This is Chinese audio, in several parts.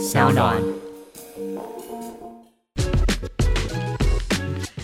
小暖。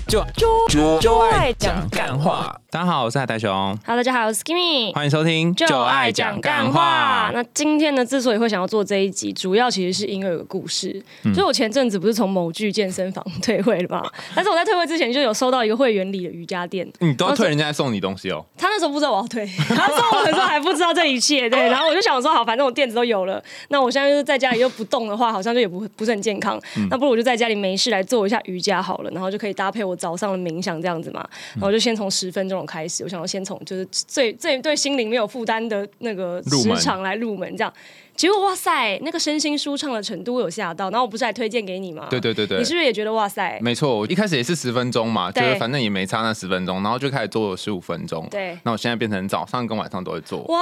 就就就爱讲干话。大家好，我是海苔熊，Hello，大家好，我是 Skimmy。欢迎收听就爱讲干话。那今天呢，之所以会想要做这一集，主要其实是因为有个故事。嗯所以我前阵子不是从某具健身房退会了嘛？但是我在退会之前就有收到一个会员里的瑜伽垫，你都要退人家送你东西哦。他那时候不知道我要退，他送我的时候还不知道这一切，对。然后我就想说，好，反正我垫子都有了，那我现在就是在家里又不动的话，好像就也不 不是很健康。那不如我就在家里没事来做一下瑜伽好了，然后就可以搭配我早上的冥想这样子嘛。然后我就先从十分钟开始，我想要先从就是最最对心灵没有负担的那个时长来入门，这样。结果哇塞，那个身心舒畅的程度有吓到，然后我不是还推荐给你吗？对对对对你是不是也觉得哇塞？没错，我一开始也是十分钟嘛，觉对得反正也没差那十分钟，然后就开始做十五分钟。对那我现在变成早上跟晚上都会做，哇，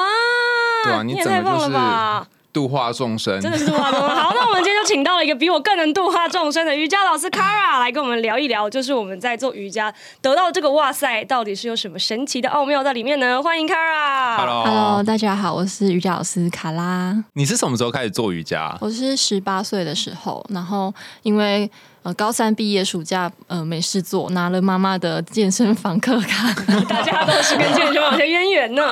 对啊，你你也整个就太棒了吧！是度化众生。真的是度化众生。好，那我们今天就请到了一个比我更能度化众生的瑜伽老师 Kara 来跟我们聊一聊，就是我们在做瑜伽得到这个哇塞，到底是有什么神奇的奥妙在里面呢？欢迎 Kara。Hello，, Hello，大家好，我是瑜伽老师卡拉。你是什么时候开始做瑜伽？我是十八岁的时候，然后因为呃高三毕业暑假呃没事做，拿了妈妈的健身房课卡，大家都是跟健身房有些渊源呢。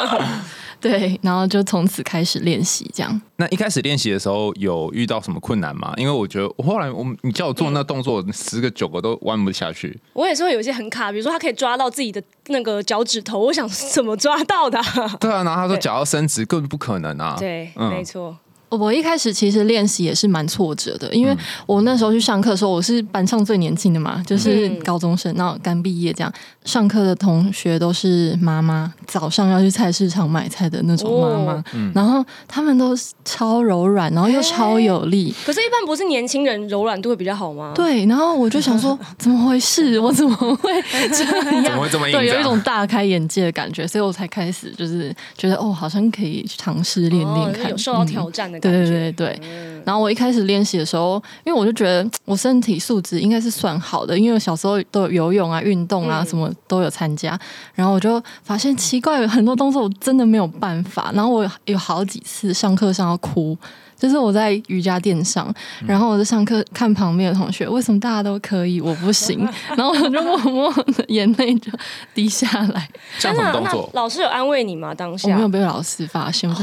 对，然后就从此开始练习这样。那一开始练习的时候有遇到什么困难吗？因为我觉得我后来我你叫我做那动作，十个九个都弯不下去。我也是会有一些很卡，比如说他可以抓到自己的那个脚趾头，我想怎么抓到的啊、对啊，然后他说对脚要伸直，根本不可能啊。对，嗯没错。我一开始其实练习也是蛮挫折的，因为我那时候去上课的时候，我是班上最年轻的嘛，就是嗯高中生，然后刚毕业这样。上课的同学都是妈妈，早上要去菜市场买菜的那种妈妈，哦然后他们都是超柔软，然后又超有力。可是，一般不是年轻人柔软度会比较好吗？对，然后我就想说，怎么回事？我怎么会这样？怎么会这么硬对，有一种大开眼界的感觉，所以我才开始就是觉得哦，好像可以尝试练哦练看，有受到嗯挑战的感对觉。对对对，然后我一开始练习的时候，因为我就觉得我身体素质应该是算好的，因为我小时候都有游泳啊、运动啊嗯什么都有参加，然后我就发现奇怪，有很多动作我真的没有办法，然后我有好几次上课上要哭。就是我在瑜伽垫上，嗯然后我在上课看旁边的同学，为什么大家都可以，我不行？然后我就默默的眼泪就滴下来，像什么动那作？老师有安慰你吗？当我没有被老师发现，我就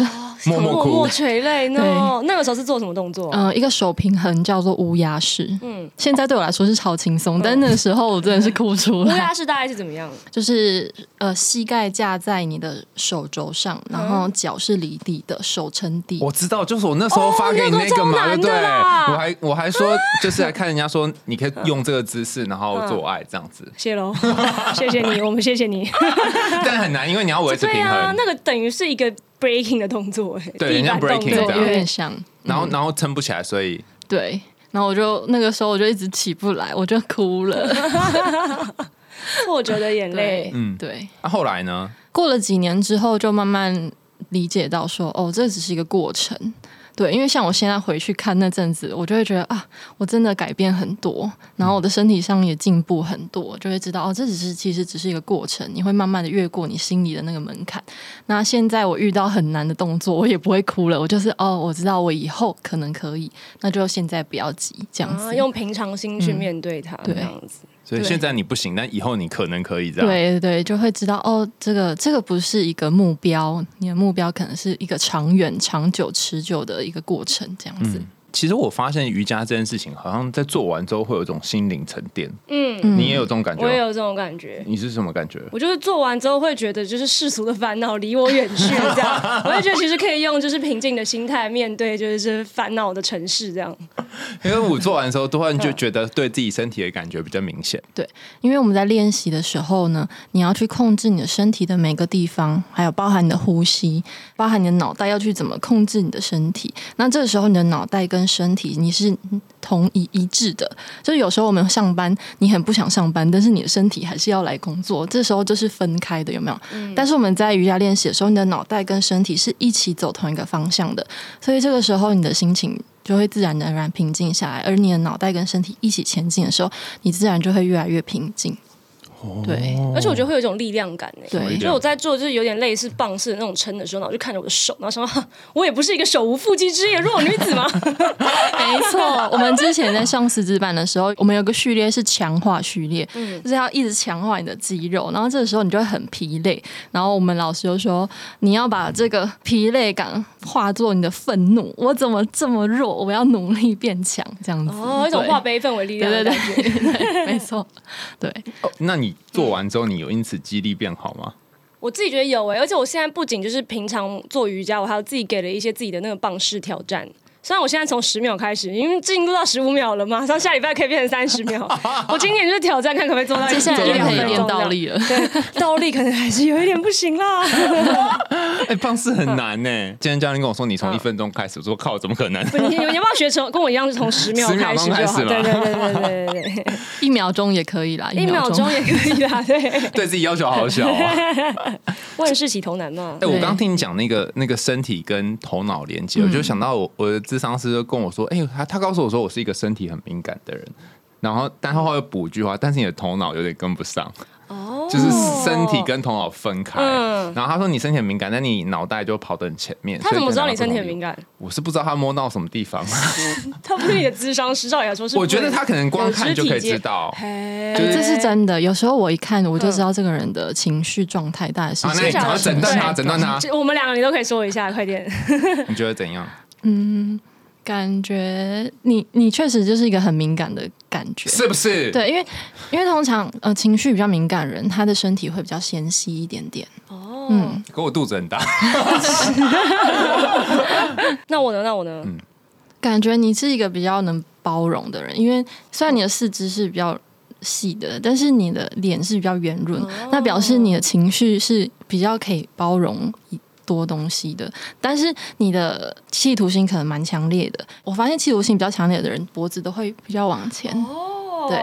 默默默默。垂泪那。那个时候是做什么动作？呃，一个手平衡叫做乌鸦式，嗯，现在对我来说是超轻松，但那个时候我真的是哭出来乌，鸦式大概是怎么样？就是呃膝盖架在你的手肘上，然后嗯脚是离地的，手撑地。我知道，就是我那时候发给你哦那个嘛，对不对？我还我还说，就是来看人家说，你可以用这个姿势，然后做爱这样子，谢喽，谢谢你，我们谢谢你。但很难，因为你要维持对平啊，衡，那个等于是一个 breaking 的动作，哎对很像地板动 breaking 作对，这样有点像，然后然后撑不起来，所以对。然后我就那个时候我就一直起不来，我就哭了。挫折的眼泪对。，嗯对。那后来呢？过了几年之后，就慢慢理解到说，哦，这只是一个过程。对，因为像我现在回去看那阵子，我就会觉得啊，我真的改变很多，然后我的身体上也进步很多，就会知道哦，这只是其实只是一个过程，你会慢慢的越过你心里的那个门槛。那现在我遇到很难的动作，我也不会哭了，我就是哦，我知道我以后可能可以，那就现在不要急，这样子。啊，用平常心去面对它，这对样子。对所以现在你不行，但以后你可能可以这样。对对对，就会知道哦，这个这个不是一个目标，你的目标可能是一个长远、长久、持久的一个过程，这样子。其实我发现瑜伽这件事情，好像在做完之后会有一种心灵沉淀。嗯，嗯你也有这种感觉？我也有这种感觉。你是什么感觉？我就是做完之后会觉得，就是世俗的烦恼离我远去，这样。我也觉得其实可以用就是平静的心态面对，就是这烦恼的城市，这样。因为我做完之后，突然就觉得对自己身体的感觉比较明显。对因为我们在练习的时候呢，你要去控制你的身体的每个地方，还有包含你的呼吸，包含你的脑袋要去怎么控制你的身体。那这个时候，你的脑袋跟身体你是同一一致的。就是有时候我们上班，你很不想上班，但是你的身体还是要来工作，这时候就是分开的，有没有？但是我们在瑜伽练习的时候，你的脑袋跟身体是一起走同一个方向的，所以这个时候你的心情。就会自然而然平静下来，而你的脑袋跟身体一起前进的时候，你自然就会越来越平静。对，而且我觉得会有一种力量感呢。对就我在做就是有点类似棒式的那种撑的时候，然后我就看着我的手，然后想说，我也不是一个手无缚鸡之力的弱女子吗。没错，我们之前在上师资班的时候，我们有个序列是强化序列，嗯就是要一直强化你的肌肉，然后这个时候你就会很疲累，然后我们老师就说你要把这个疲累感化作你的愤怒，我怎么这么弱？我要努力变强，这样子。哦，一种化悲愤为力量对对的感觉。对对，没错，对。那你做完之后，你有因此肌力变好吗？我自己觉得有诶、而且我现在不仅就是平常做瑜伽，我还有自己给了一些自己的那个棒式挑战。虽然我现在从十秒开始，因为进入到十五秒了嘛，马上下礼拜可以变成三十秒。我今年就是挑战，看可不可以做到接下来就可以练两分钟倒立了。对，倒立可能还是有一点不行啦。哎，棒式很难呢。今天教练跟我说，你从一分钟开始，我说靠，怎么可能？你你你要不要学成跟我一样，是从十秒10秒开始就好？钟开始嘛对对对对对对对，一秒钟也可以啦，一秒钟也可以啦。对，对自己要求好小啊！万事起头难嘛哎、。我对刚听你讲那个那个身体跟头脑连接，我就想到我我的智商师就跟我说，哎、他他告诉我说我是一个身体很敏感的人，然后但他后来补一句话，但是你的头脑有点跟不上，哦就是身体跟头脑分开。嗯然后他说你身体很敏感，但你脑袋就跑得很前面。他怎么知道你身体很？敏感？我是不知道他摸到什么地方，他不是你的智商师，照理来说是。我觉得他可能光看就可以知道。嘿哎这是真的。有时候我一看，我就知道这个人的情绪状态大概是怎样快诊断他，对诊断他，我们两个你都可以说一下，快点。你觉得怎样？感觉你你确实就是一个很敏感的感觉，是不是？对，因为因为通常呃情绪比较敏感的人，他的身体会比较纤细一点点。哦，嗯，可我肚子很大，那我呢？那我呢？感觉你是一个比较能包容的人，因为虽然你的四肢是比较细的，但是你的脸是比较圆润，那表示你的情绪是比较可以包容多东西的。但是你的企图心可能蛮强烈的，我发现企图心比较强烈的人，脖子都会比较往前，哦，对，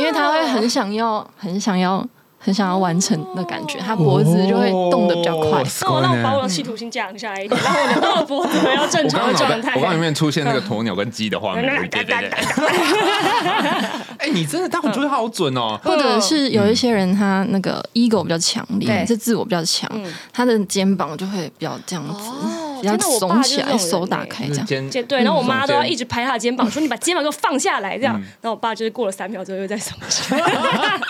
因为他会很想要，很想要。很想要完成的感觉，他脖子就会动得比较快。哦那我让我把我的企图心降下来一点，让我的我的脖子回到正常的状态。我刚刚里面出现那个鸵鸟跟鸡的画面，对对对。哎，你真的，但我觉得好准哦。或者是有一些人他那个 ego 比较强烈，是自我比较强，嗯他的肩膀就会比较这样子，哦比较真的我爸耸起来，手打欸开这样。肩对对，然后我妈都要一直直拍他的肩膀，说你把肩膀给我放下来，这样。然后我爸就是过了三秒之后又再耸起来。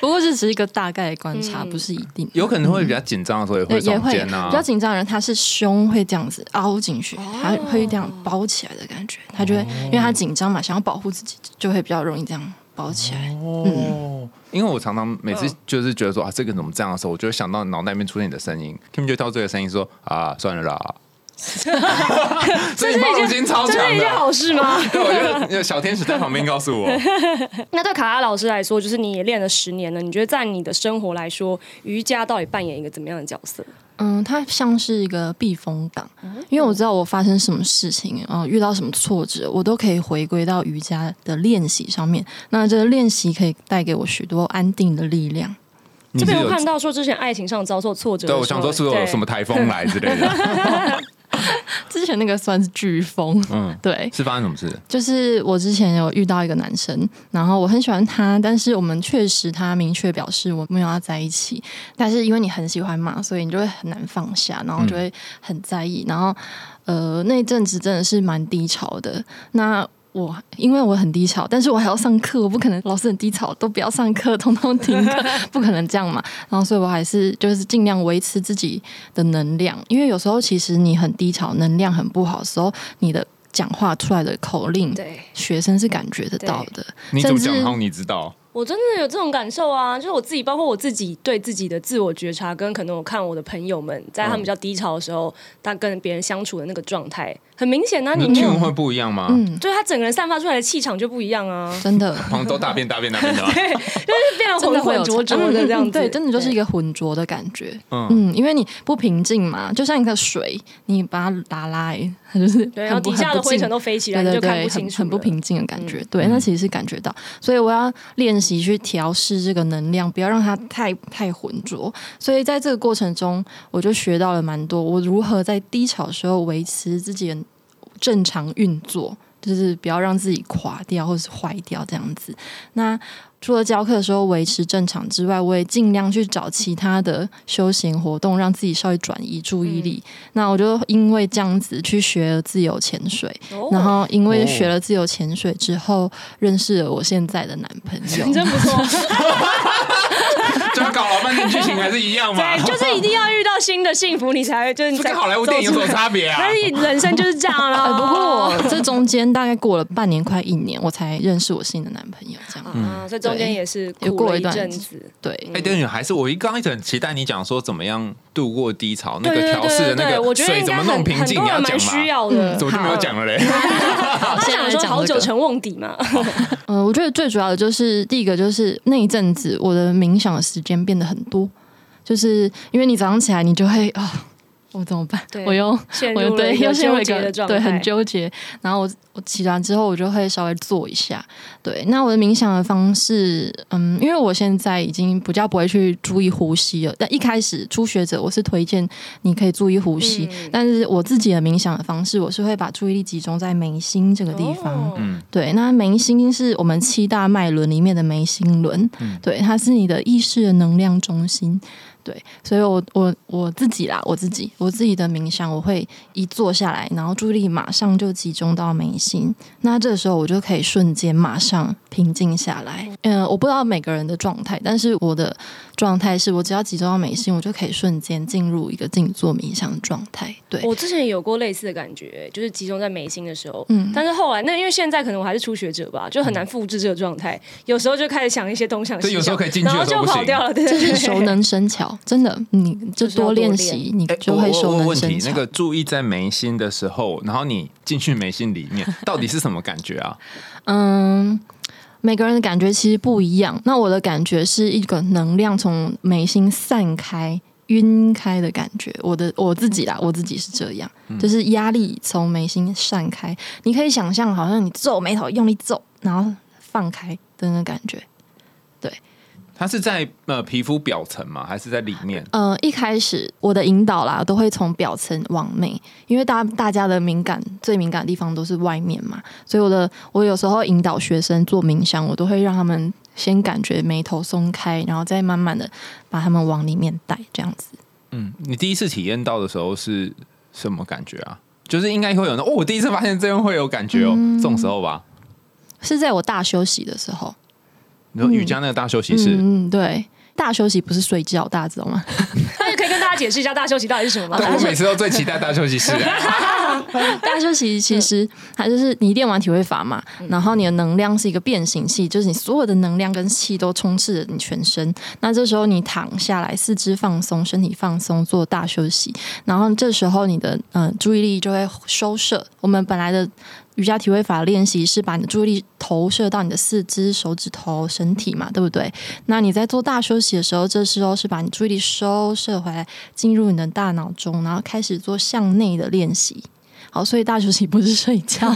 不过这只是一个大概的观察，嗯不是一定。有可能会比较紧张的时候也会对，也会耸肩啊比较。紧张的人，他是胸会这样子凹进去，他会这样包起来的感觉，他就会因为他紧张嘛，想要保护自己，就会比较容易这样包起来。哦，因为我常常每次就是觉得说啊，这个怎么这样的时候，我就会想到脑袋里面出现你的声音，Kim 就挑这个声音说啊，算了啦。所以你包容心超强这是一件。好事吗？对，我觉得有小天使在旁边告诉我，那对卡拉老师来说，就是你也练了十年了，你觉得在你的生活来说，瑜伽到底扮演一个怎么样的角色？嗯，它像是一个避风港，因为我知道我发生什么事情，呃，遇到什么挫折，我都可以回归到瑜伽的练习上面。那这个练习可以带给我许多安定的力量。这边有看到说之前爱情上遭受挫折对，我想说是不是有什么台风来之类的？之前那个算是飓风，嗯，对，是发生什么事？就是我之前有遇到一个男生，然后我很喜欢他，但是我们确实他明确表示我没有要在一起，但是因为你很喜欢嘛，所以你就会很难放下，然后就会很在意，然后呃那阵子真的是蛮低潮的。那我因为我很低潮，但是我还要上课，我不可能老师很低潮都不要上课，通通停课，不可能这样嘛。然后所以我还是就是尽量维持自己的能量，因为有时候其实你很低潮，能量很不好的时候，你的讲话出来的口令，对学生是感觉得到的。你怎么讲好？你知道？我真的有这种感受啊，就是我自己，包括我自己对自己的自我觉察，跟可能我看我的朋友们在他们比较低潮的时候，他跟别人相处的那个状态，很明显啊，那你没有 tune 会不一样吗？嗯，就是他整个人散发出来的气场就不一样啊，真的。旁都大变大变大变的对？就是变得浑浑浊浊的这样子，对，真的就是一个个浑浊的感觉。嗯，嗯，因为你不平静嘛，就像一个水，你把它打来，它就是对，然后底下的灰尘。都飞起来，你就看不清楚很不平静的感觉。对，那其实是感觉到，所以我要练习去调试这个能量，不要让它太太浑浊。所以在这个过程中，我就学到了蛮多，我如何在低潮的时候维持自己的正常运作。就是不要让自己垮掉或是坏掉这样子。那除了教课的时候维持正常之外，我也尽量去找其他的休闲活动，让自己稍微转移注意力。那我就因为这样子去学了自由潜水，哦然后因为学了自由潜水之后，认识了我现在的男朋友。真不错，就 搞老半天剧情还是一样嘛？对，就是一定要遇到新的幸福，你才会就是这跟好莱坞电影有什么差别啊？但是人生就是这样呃啦。不过我这中间大概过了半年，快一年，我才认识我新的男朋友。这样，啊，所以中间也是有苦了一过一段阵子。对，哎，对，还是我一刚一直很期待你讲说怎么样度过低潮，那对对个调试的对对，那个我觉得水怎么弄平静，你要讲需？要的。怎么就没有讲了嘞？他想说好久成瓮底嘛，嗯、我觉得最主要的就是第一个就是那一阵子我的冥想的时间变得很多，就是因为你早上起来你就会啊。我怎么办？我又我又对又陷入一个结的状态，对很纠结。然后我我起床之后，我就会稍微坐一下。对，那我的冥想的方式，嗯，因为我现在已经比较不会去注意呼吸了。但一开始初学者，我是推荐你可以注意呼吸，嗯但是我自己的冥想的方式，我是会把注意力集中在眉心这个地方。哦嗯对，那眉心是我们七大脉轮里面的眉心轮，对，它是你的意识的能量中心。对，所以我我我自己啦，我自己我自己的冥想，我会一坐下来，然后注意力马上就集中到眉心，那这个时候我就可以瞬间马上平静下来。嗯、我不知道每个人的状态，但是我的状态是我只要集中到眉心，我就可以瞬间进入一个静坐冥想的状态。对，我之前有过类似的感觉，就是集中在眉心的时候，嗯但是后来那因为现在可能我还是初学者吧，就很难复制这个状态，有时候就开始想一些东想西想，对有时候可以进去然后就跑掉了，对对对，这是熟能生巧，真的，你就多多练练习，你哎就会熟我我我问能生巧。，题那个注意在眉心的时候，然后你进去眉心里面，到底是什么感觉啊？嗯，每个人的感觉其实不一样。那我的感觉是一个能量从眉心散开、晕开的感觉。我的我自己啦，我自己是这样，就是压力从眉心散开。你可以想象，好像你皱眉头，用力皱，然后放开的那个感觉。它是在呃皮肤表层吗？还是在里面？呃，一开始我的引导啦，都会从表层往内，因为大大家的敏感最敏感的地方都是外面嘛，所以我的我有时候引导学生做冥想，我都会让他们先感觉眉头松开，然后再慢慢的把他们往里面带，这样子。嗯，你第一次体验到的时候是什么感觉啊？就是应该会有那哦，我第一次发现这样会有感觉哦，这种时候吧。是在我大休息的时候，你说瑜伽那个大休息室，嗯，嗯对，大休息不是睡觉，大家知道吗？那可以跟大家解释一下大休息到底是什么吗？对我每次都最期待大休息室。大休息其实它就是你练完体会法嘛，然后你的能量是一个变形器，就是你所有的能量跟气都充斥着你全身。那这时候你躺下来，四肢放松，身体放松，做大休息，然后这时候你的嗯、呃注意力就会收摄。我们本来的瑜伽体位法练习是把你的注意力投射到你的四肢、手指头、身体嘛，对不对？那你在做大休息的时候，这时候是把你注意力收摄回来，进入你的大脑中，然后开始做向内的练习。好，所以大休息不是睡觉，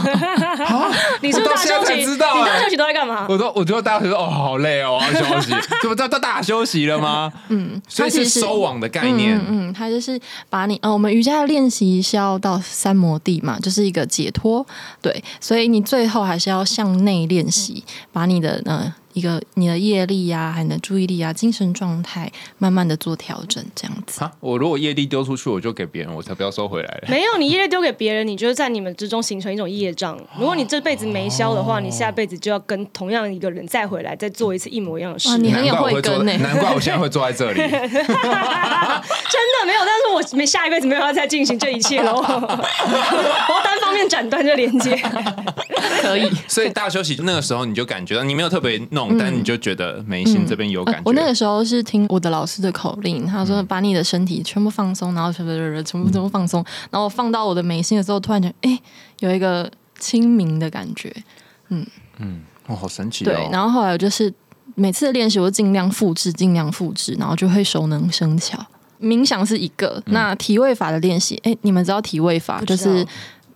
你是不是大休息？知道哎你大休息都在干嘛？我都我觉得大家觉得哦好累哦，我要休息，这不叫到大休息了吗？嗯，所以是收网的概念。嗯嗯，它就是把你呃，我们瑜伽的练习是要到三摩地嘛，就是一个解脱，对，所以你最后还是要向内练习，把你的呃一个你的业力呀、还有你的注意力啊、精神状态，慢慢的做调整，这样子。啊，我如果业力丢出去，我就给别人，我才不要收回来了。没有，你业力丢给别人，你就是在你们之中形成一种业障。如果你这辈子没消的话，你下辈子就要跟同样一个人再回来，再做一次一模一样的事。哇你很有慧根欸难怪我现在会坐在这里。真的没有，但是我没下一辈子没有要再进行这一切喽。我要单方面斩断这连接。可以。所以大休息那个时候，你就感觉到你没有特别弄，但你就觉得眉心这边有感觉。呃我那个时候是听我的老师的口令，他说把你的身体全部放松，然后全部全部全部放松，然后我放到我的眉心的时候，突然觉得哎、有一个清明的感觉。嗯嗯哦，好神奇对，哦！然后后来我就是每次的练习，我尽量复制，尽量复制，然后就会熟能生巧。冥想是一个，那体位法的练习，哎，你们知道体位法就是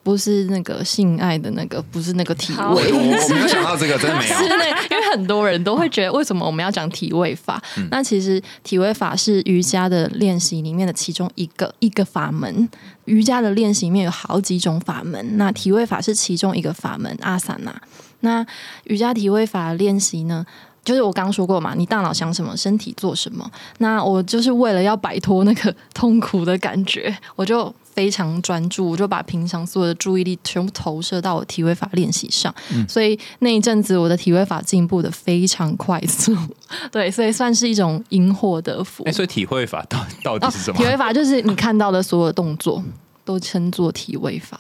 不是那个性爱的那个，不是那个体位。我我没有想到这个，真的没是有。那，因为很多人都会觉得，为什么我们要讲体位法？那其实体位法是瑜伽的练习里面的其中一个一个法门。瑜伽的练习里面有好几种法门，那体位法是其中一个法门，阿萨那。那瑜伽体位法练习呢？就是我刚刚说过嘛，你大脑想什么，身体做什么。那我就是为了要摆脱那个痛苦的感觉，我就非常专注，我就把平常所有的注意力全部投射到我体位法练习上。所以那一阵子我的体位法进步的非常快速，对，所以算是一种因祸得福。哎，所以体位法 到到底哦是什么体？位法就是你看到的所有动作都称作体位法，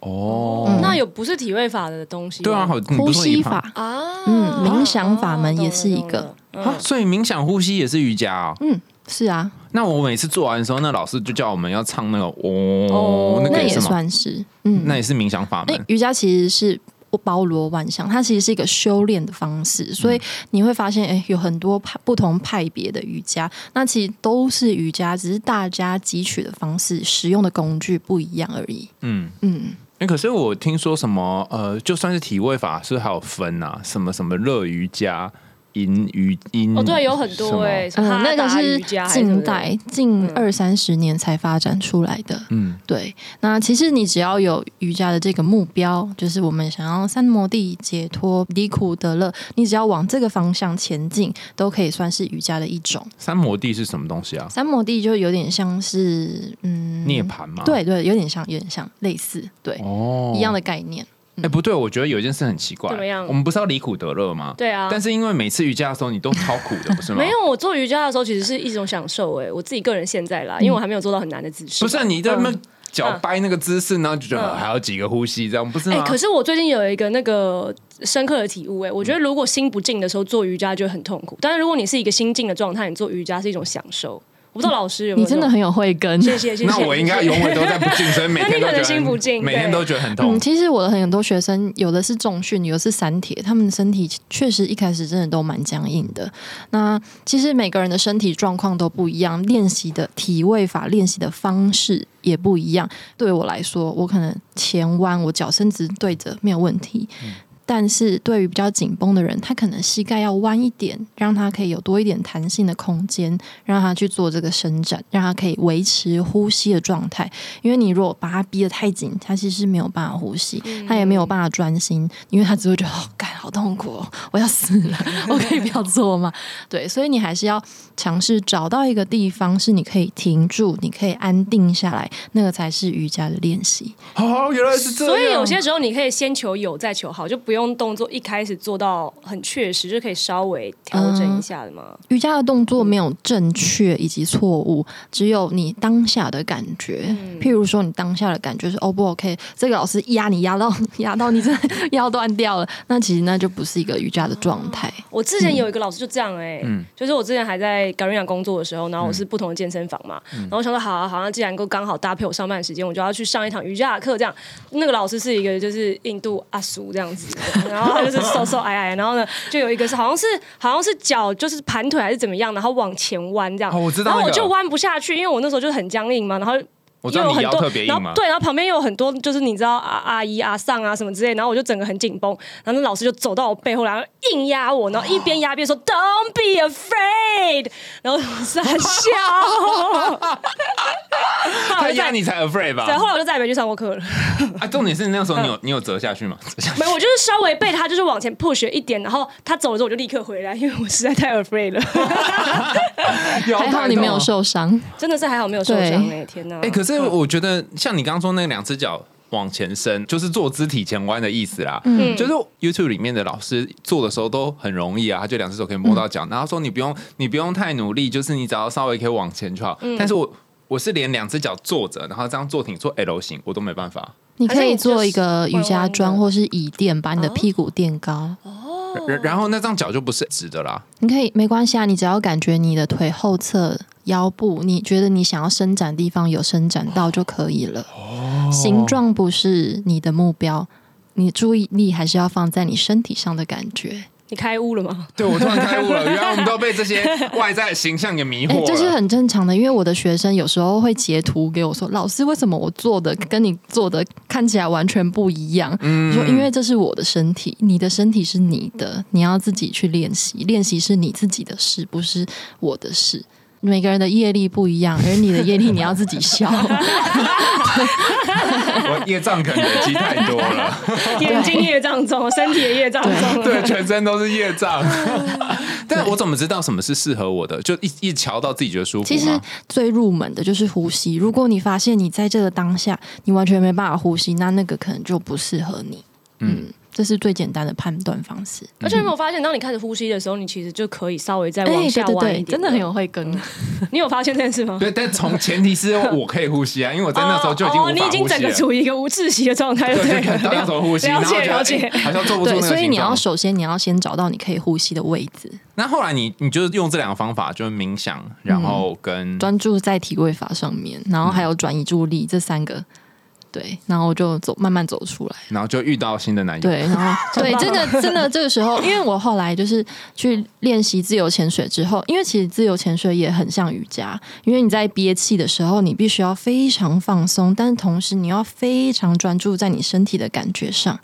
哦，那有不是体位法的东西吗？对啊，好，呼吸法。啊，嗯冥想法门哦也是一个啊，所以冥想呼吸也是瑜伽啊。嗯，是啊，那我每次做完的时候，那老师就叫我们要唱那个哦哦，那也那个也？算是嗯，那也是冥想法门。瑜伽其实是包罗万象，它其实是一个修炼的方式，所以你会发现，哎，有很多派不同派别的瑜伽，那其实都是瑜伽，只是大家汲取的方式、使用的工具不一样而已。嗯，嗯，哎，可是我听说什么呃，就算是体位法，是还有分啊？什么什么热瑜伽、阴瑜音哦，对，有很多哎，哎，嗯，那个是近代近嗯二三十年才发展出来的。嗯，对，那其实你只要有瑜伽的这个目标，就是我们想要三摩地解脱、离苦得乐，你只要往这个方向前进，都可以算是瑜伽的一种。三摩地是什么东西啊？三摩地就有点像是嗯涅槃嘛？，对对，有点像，有点像，类似，对，哦一样的概念。哎、不对，我觉得有一件事很奇怪。怎么样我们不是要离苦得乐吗？对啊，但是因为每次瑜伽的时候，你都超苦的，不是吗？没有，我做瑜伽的时候其实是一种享受哎，我自己个人现在啦，因为我还没有做到很难的姿势。不是啊你在那脚掰那个姿势，然后就觉得嗯还有几个呼吸，这样不是哎、吗？可是我最近有一个那个深刻的体悟、哎，我觉得如果心不静的时候做瑜伽就很痛苦，但是如果你是一个心静的状态，你做瑜伽是一种享受。我不知道老师有没有你真的很有慧根。谢谢谢谢。那我应该永远都在不静，所以每天都觉得心不静每天都觉得很痛嗯，。其实我的很多学生，有的是重训，有的是散铁，他们的身体确实一开始真的都蛮僵硬的。那其实每个人的身体状况都不一样，练习的体位法练习的方式也不一样。对我来说，我可能前弯，我脚伸直对着没有问题。但是对于比较紧绷的人，他可能膝盖要弯一点，让他可以有多一点弹性的空间，让他去做这个伸展，让他可以维持呼吸的状态。因为你如果把他逼得太紧，他其实没有办法呼吸，他也没有办法专心，因为他只会觉得哦，干好痛苦、哦，我要死了，我可以不要做吗？对，所以你还是要尝试找到一个地方是你可以停住，你可以安定下来，那个才是瑜伽的练习。哦，原来是这样。所以有些时候你可以先求有再求好，就不用动作一开始做到很确实，就可以稍微调整一下的嘛。瑜伽的动作没有正确以及错误，只有你当下的感觉。譬如说，你当下的感觉是 O 不 OK？这个老师压你压到 压到你真的腰断掉了，那其实那就不是一个瑜伽的状态。我之前有一个老师就这样哎、嗯就是我之前还在感瑞养工作的时候，然后我是不同的健身房嘛，然后我想说好啊好啊，既然够刚好搭配我上班的时间，我就要去上一堂瑜伽的课。这样，那个老师是一个就是印度阿叔这样子的，然后他就是瘦瘦矮矮，然后呢就有一个是好像是好像是脚就是盘腿还是怎么样，然后往前弯这样，哦我知道然后我就弯不下去，因为我那时候就是很僵硬嘛，然后。我知道你腰又有很多特别硬嘛。然后对，然后旁边又有很多，就是你知道阿阿姨、阿上啊什么之类，然后我就整个很紧绷，然后那老师就走到我背后，然后硬压我，然后一边压一边说 “Don't be afraid”，然后我傻笑。他压你才 afraid 吧？对，后来我就再也没去上过课了。啊，重点是那个时候你有你有折下去吗？折下去没有，我就是稍微被他就是往前 push 一点，然后他走了之后我就立刻回来，因为我实在太 afraid 了，腰还好你没有受伤。真的是还好没有受伤哎、天哪！哎、可是我觉得像你刚刚说那两只脚往前伸，就是坐姿体前弯的意思啦。嗯就是 YouTube 里面的老师做的时候都很容易啊，他就两只手可以摸到脚，然后说你不用你不用太努力，就是你只要稍微可以往前就好。但是我我是连两只脚坐着，然后这样坐挺做 L 型，我都没办法。你可以做一个瑜伽砖或是椅垫，把你的屁股垫高。然然后那张脚就不是直的啦。你可以没关系啊，你只要感觉你的腿后侧、腰部，你觉得你想要伸展的地方有伸展到就可以了。哦形状不是你的目标，你注意力还是要放在你身体上的感觉。你开悟了吗？对我突然开悟了，原来我们都被这些外在形象给迷哎、惑了。这是很正常的，因为我的学生有时候会截图给我说：“老师，为什么我做的跟你做的看起来完全不一样？”嗯我说：“因为这是我的身体，你的身体是你的，你要自己去练习，练习是你自己的事，不是我的事。”每个人的业力不一样，而你的业力你要自己消。我业障可能累积太多了，眼睛业障重，身体也业障重。对，全身都是业障。但我怎么知道什么是适合我的？就一一瞧到自己觉得舒服？其实最入门的就是呼吸。如果你发现你在这个当下你完全没办法呼吸，那那个可能就不适合你。嗯，这是最简单的判断方式。而且有没有发现，当你开始呼吸的时候，你其实就可以稍微再哎，往下弯一点。真的很。有慧根。你有发现这件事吗？对，但从前提是我可以呼吸啊，因为我在那时候就已经无哦，你已经整个。处于一个无窒息的状态，对对，不对？就看到那时候呼吸，了解了解哎。好像做不出那对，个所以你要首先你要先找到你可以呼吸的位置，那后来你你就是用这两个方法，就是冥想，然后跟专注在体位法上面，然后还有转移注意力这三个。对，然后我就走，慢慢走出来。然后就遇到新的男友。对，然后 对，真的真的这个时候，因为我后来就是去练习自由潜水之后，因为其实自由潜水也很像瑜伽，因为你在憋气的时候，你必须要非常放松，但是同时你要非常专注在你身体的感觉上，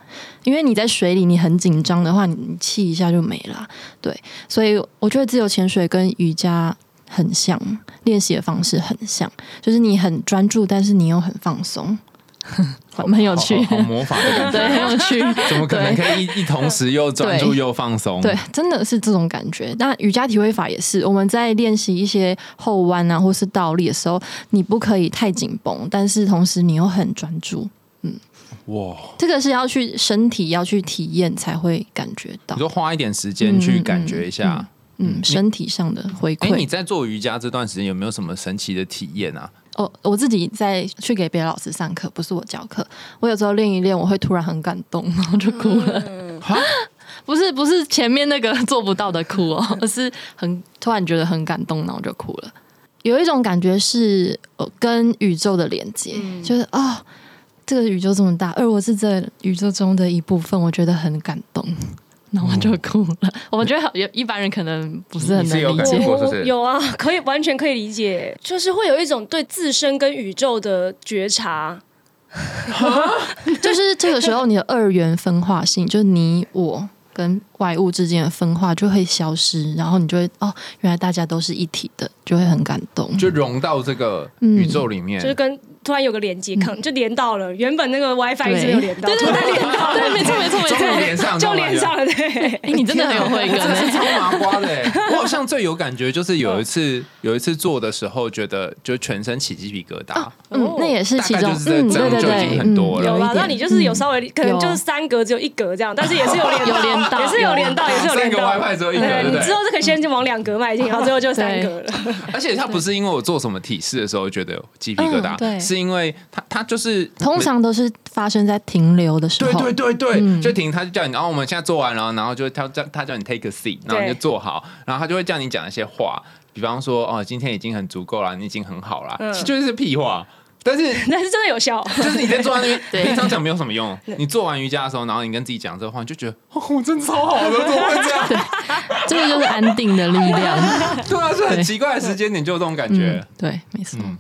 因为你在水里你很紧张的话，你你气一下就没了。对，所以我觉得自由潜水跟瑜伽。很像，练习的方式很像，就是你很专注，但是你又很放松，很很有趣，好好好魔法的感 对，很。有趣。怎么可能可以一一同时又专注又放松？对，真的是这种感觉。那瑜伽体位法也是，我们在练习一些后弯啊，或是倒立的时候，你不可以太紧绷，但是同时你又很专注。嗯哇！这个是要去身体要去体验才会感觉到你，说花一点时间去感觉一下。嗯，身体上的回哎、你。在做瑜伽这段时间有没有什么神奇的体验啊？哦，我自己在去给别的老师上课，不是我教课。我有时候练一练，我会突然很感动，然后就哭了。哈不是不是前面那个做不到的哭哦，而是很突然觉得很感动，然后就哭了。有一种感觉是呃跟宇宙的连接，就是哦，这个宇宙这么大，而我是这宇宙中的一部分，我觉得很感动，然后我就哭了。我觉得有一般人可能不是很能理解有啊，可以完全可以理解，就是会有一种对自身跟宇宙的觉察。就是这个时候你的二元分化性，就是你我。跟外物之间的分化就会消失，然后你就会哦，原来大家都是一体的，就会很感动。就融到这个嗯宇宙里面。就是跟突然有个连接，可能就连到了，原本那个 WiFi 一直没有连到，突然连到了，对，没错没错没错。连上，就连上了，对。哎，你真的很有慧根真的是欸超麻瓜的欸。我好像最有感觉就是有一次，有一次做的时候，觉得就全身起鸡皮疙瘩。嗯，那也是其中大概就是这嗯，对对对，经很多了嗯有啦，那你就是有稍微可能就是三格只有一格这样，但是也是有连有连到也是有连到，也是有连三个到。WiFi 只有一格，对你之？后就可以先往两格迈进，然后最后就三格了。而且它不是因为我做什么体式的时候觉得有鸡皮疙瘩，嗯对是因为他他就是通常都是发生在停留的时候。对对对，嗯就停，他就叫你，然后我们现在做完了，然后就他叫他叫你 take a seat，然后你就坐好，然后他就会叫你讲一些话，比方说哦，今天已经很足够了，你已经很好了，嗯其实就是屁话，但是 但是真的有效，就是你在坐在那边，平常讲没有什么用。你做完瑜伽的时候，然后你跟自己讲这话，你就觉得哦，我真的超好的，怎么会这样？这个就是安定的力量。对啊，是很奇怪的时间点，就有这种感觉嗯。，对，没错。嗯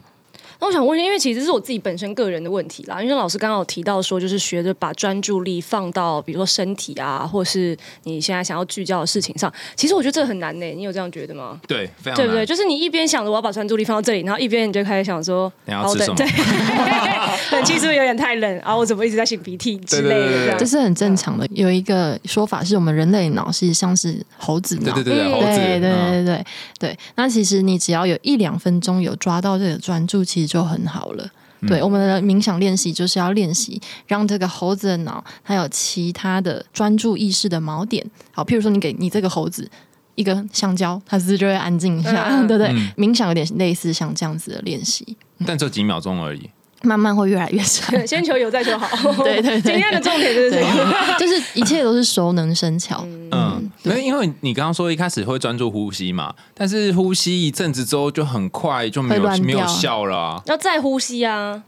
那我想问一下，因为其实是我自己本身个人的问题啦。因为老师刚刚有提到说，就是学着把专注力放到比如说身体啊，或是你现在想要聚焦的事情上。其实我觉得这个很难呢、你有这样觉得吗？对，非常对不对？就是你一边想着我要把专注力放到这里，然后一边你就开始想说，哦你要吃什么对，对 冷气是不是有点太冷？啊我怎么一直在擤鼻涕之类的这？是很正常的。有一个说法是我们人类脑是像是猴子脑，对对对猴子，对对对对。那其实你只要有一两分钟有抓到这个专注，其实就很好了。对，我们的冥想练习就是要练习让这个猴子的脑还有其他的专注意识的锚点。好，譬如说你给你这个猴子一个香蕉，它是不是就会安静一下，嗯 对不对？嗯冥想有点类似像这样子的练习，但只有几秒钟而已。慢慢会越来越少。对，先求有，再求好。对对对今天的重点就是这对个。，就是一切都是熟能生巧。嗯，没有，因为你刚刚说一开始会专注呼吸嘛，但是呼吸一阵子之后就很快就没有没有效了啊。要再呼吸啊！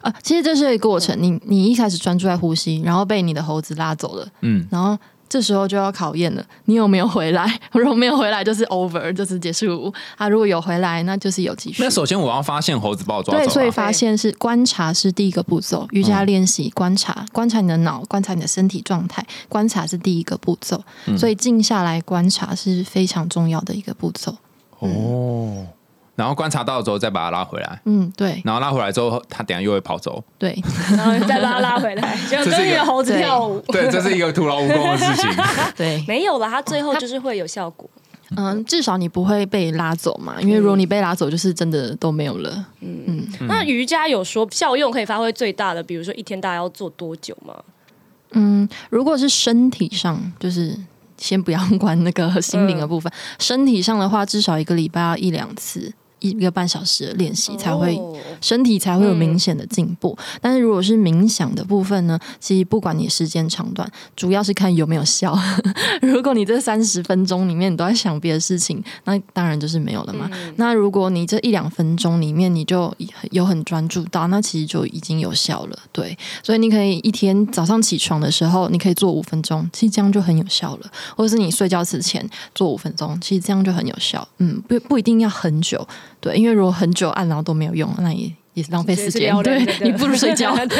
啊，其实这是一个过程。你你一开始专注在呼吸，然后被你的猴子拉走了，嗯，然后这时候就要考验了，你有没有回来？如果没有回来，就是 over，就是结束。啊，如果有回来，那就是有继续。那首先我要发现猴子把我抓走、对，啊，所以发现是观察是第一个步骤，瑜伽练习观察，观察你的脑，观察你的身体状态，观察是第一个步骤，所以静下来观察是非常重要的一个步骤。哦，然后观察到了之后再把它拉回来，嗯，对然后拉回来之后，它等下又会跑走。对，然后再把它拉回来，就这是一个跟一个猴子跳舞。对，这是一个徒劳无功的事情。对，没有了，它最后就是会有效果。嗯，至少你不会被拉走嘛，因为如果你被拉走，就是真的都没有了。嗯嗯那瑜伽有说效用可以发挥最大的，比如说一天大概要做多久吗？嗯，如果是身体上，就是先不要管那个心灵的部分，身体上的话，至少一个礼拜要一两次。一个半小时的练习才会、哦身体才会有明显的进步。但是如果是冥想的部分呢，其实不管你时间长短，主要是看有没有效。如果你这三十分钟里面你都在想别的事情，那当然就是没有了嘛。那如果你这一两分钟里面你就有很专注到，那其实就已经有效了。对，所以你可以一天早上起床的时候，你可以做五分钟，其实这样就很有效了。或者是你睡觉之前做五分钟，其实这样就很有效。嗯，不不一定要很久。对，因为如果很久按然后都没有用，那也也是浪费时间。对你不如睡觉。对，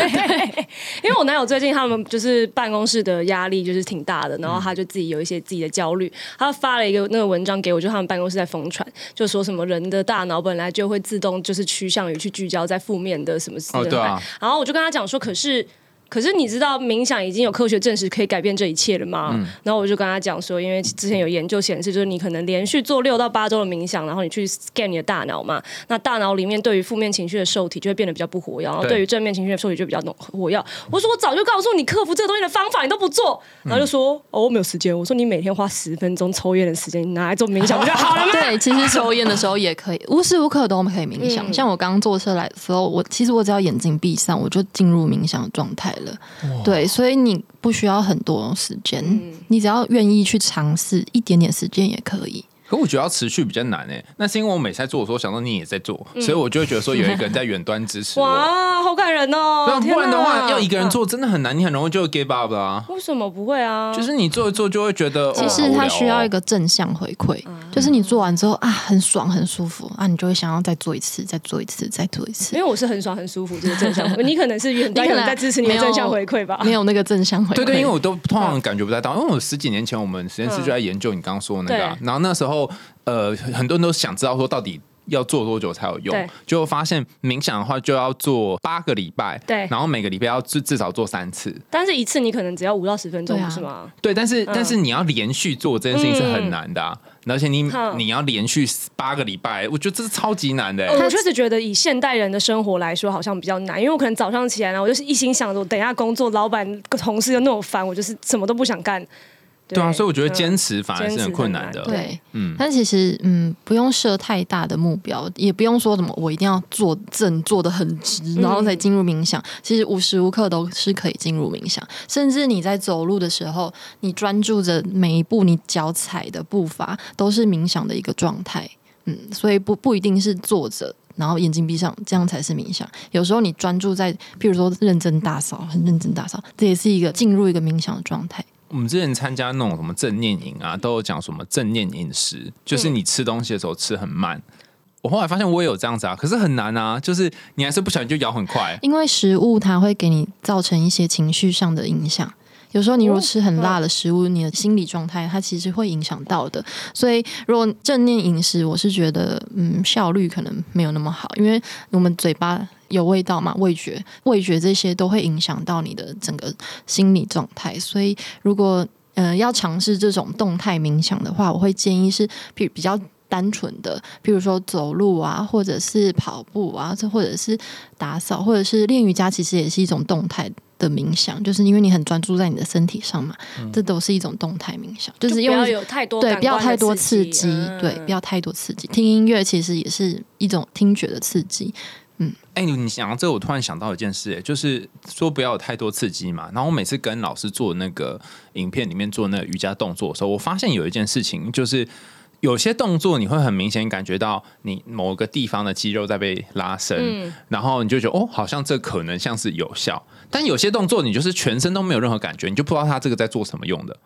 因为我男友最近他们就是办公室的压力就是挺大的，然后他就自己有一些自己的焦虑，他发了一个那个文章给我，就他们办公室在疯传，就说什么人的大脑本来就会自动就是趋向于去聚焦在负面的什么事哦对啊然后我就跟他讲说，可是。可是你知道冥想已经有科学证实可以改变这一切了吗？嗯然后我就跟他讲说，因为之前有研究显示，就是你可能连续做六到八周的冥想，然后你去 scan 你的大脑嘛，那大脑里面对于负面情绪的受体就会变得比较不活跃，然后对对于正面情绪的受体就比较活跃。我说我早就告诉你克服这个东西的方法，你都不做，然后就说、哦我没有时间。我说你每天花十分钟抽烟的时间，你拿来做冥想不就好了吗？对，其实抽烟的时候也可以，无时无刻都可以冥想。像我刚坐车来的时候，我其实我只要眼睛闭上，我就进入冥想的状态了。对，所以你不需要很多时间，你只要愿意去尝试一点点时间也可以。可我觉得要持续比较难诶，那是因为我每次在做的时候，想到你也在做，嗯所以我就会觉得说有一个人在远端支持我。哇，好感人哦！不然不然的话，要一个人做真的很难，你很容易就 give up 啊。为什么不会啊？就是你做一做就会觉得，其哦实他需要一。个正向回馈，就是你做完之后啊，很爽很舒服啊，你就会想要再做一次，再做一次，再做一次因。为我是很爽很舒服这个正向回馈，你可能是远端你可能有在支持你的正向回馈吧？没有那个正向回馈，对对，因为我都通常感觉不太到，因为我十几年前我们实验室就在研究你刚刚说的那个啊、然后那时候呃很多人都想知道说到底。要做多久才有用对？就发现冥想的话就要做八个礼拜，对然后每个礼拜要至至少做三次，但是一次你可能只要五到十分钟，啊是吗？对，但是、但是你要连续做这件事情是很难的啊、而且你嗯你要连续八个礼拜，我觉得这是超级难的、欸。我确实觉得以现代人的生活来说，好像比较难，因为我可能早上起来呢，我就是一心想着我等一下工作，老板同事又那么烦，我就是什么都不想干。对啊，所以我觉得坚嗯持反而是很困难的。对，嗯但其实嗯，不用设太大的目标，也不用说什么我一定要坐正坐的很直，然后才进入冥想。其实无时无刻都是可以进入冥想，甚至你在走路的时候，你专注着每一步你脚踩的步伐，都是冥想的一个状态。嗯，所以不不一定是坐着。然后眼睛闭上，这样才是冥想。有时候你专注在，譬如说认真打扫，很认真打扫，这也是一个进入一个冥想的状态。我们之前参加那种什么正念营啊，都有讲什么正念饮食，就是你吃东西的时候吃很慢。我后来发现我也有这样子啊，可是很难啊，就是你还是不小心就咬很快。因为食物它会给你造成一些情绪上的影响。有时候你如果吃很辣的食物，你的心理状态它其实会影响到的。所以，如果正念饮食，我是觉得嗯效率可能没有那么好，因为我们嘴巴有味道嘛，味觉、味觉这些都会影响到你的整个心理状态。所以，如果呃要尝试这种动态冥想的话，我会建议是比比较。单纯的，比如说走路啊，或者是跑步啊，这或者是打扫，或者是练瑜伽，其实也是一种动态的冥想，就是因为你很专注在你的身体上嘛，这都是一种动态冥想，就就是不用要有太多对，不要太多刺激，嗯对，不要太多刺激。听音乐其实也是一种听觉的刺激，嗯哎、你你想到这个，我突然想到一件事、哎，就是说不要有太多刺激嘛。然后我每次跟老师做那个影片里面做那个瑜伽动作的时候，我发现有一件事情，就是有些动作你会很明显感觉到你某个地方的肌肉在被拉伸，嗯然后你就觉得哦，好像这可能像是有效。但有些动作你就是全身都没有任何感觉，你就不知道它这个在做什么用的。